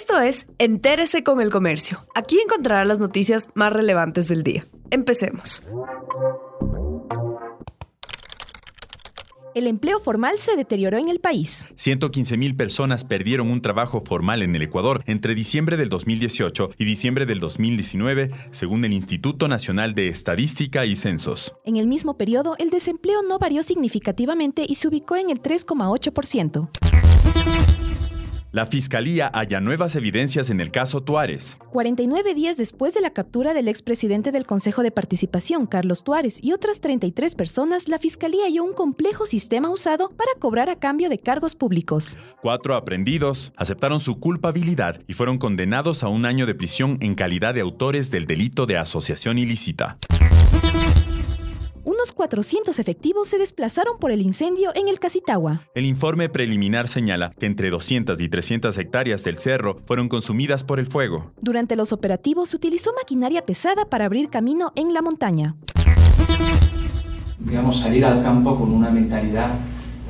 Esto es Entérese con el Comercio. Aquí encontrará las noticias más relevantes del día. Empecemos. El empleo formal se deterioró en el país. 115 mil personas perdieron un trabajo formal en el Ecuador entre diciembre del 2018 y diciembre del 2019, según el Instituto Nacional de Estadística y Censos. En el mismo periodo, el desempleo no varió significativamente y se ubicó en el 3,8%. La Fiscalía halla nuevas evidencias en el caso Tuárez. 49 días después de la captura del expresidente del Consejo de Participación, Carlos Tuárez, y otras 33 personas, la Fiscalía halló un complejo sistema usado para cobrar a cambio de cargos públicos. Cuatro aprendidos aceptaron su culpabilidad y fueron condenados a un año de prisión en calidad de autores del delito de asociación ilícita unos 400 efectivos se desplazaron por el incendio en el Casitagua. El informe preliminar señala que entre 200 y 300 hectáreas del cerro fueron consumidas por el fuego. Durante los operativos se utilizó maquinaria pesada para abrir camino en la montaña. Digamos, salir al campo con una mentalidad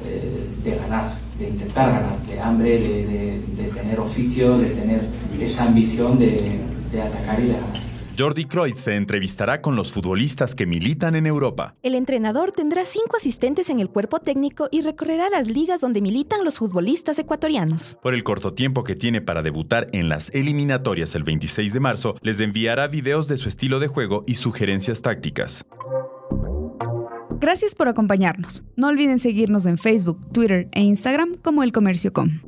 eh, de ganar, de intentar ganar, de hambre, de, tener oficio, de tener esa ambición de, de atacar y de ganar. Jordi Cruyff se entrevistará con los futbolistas que militan en Europa. El entrenador tendrá cinco asistentes en el cuerpo técnico y recorrerá las ligas donde militan los futbolistas ecuatorianos. Por el corto tiempo que tiene para debutar en las eliminatorias el 26 de marzo, les enviará videos de su estilo de juego y sugerencias tácticas. Gracias por acompañarnos. No olviden seguirnos en Facebook, Twitter e Instagram como El Comercio Com.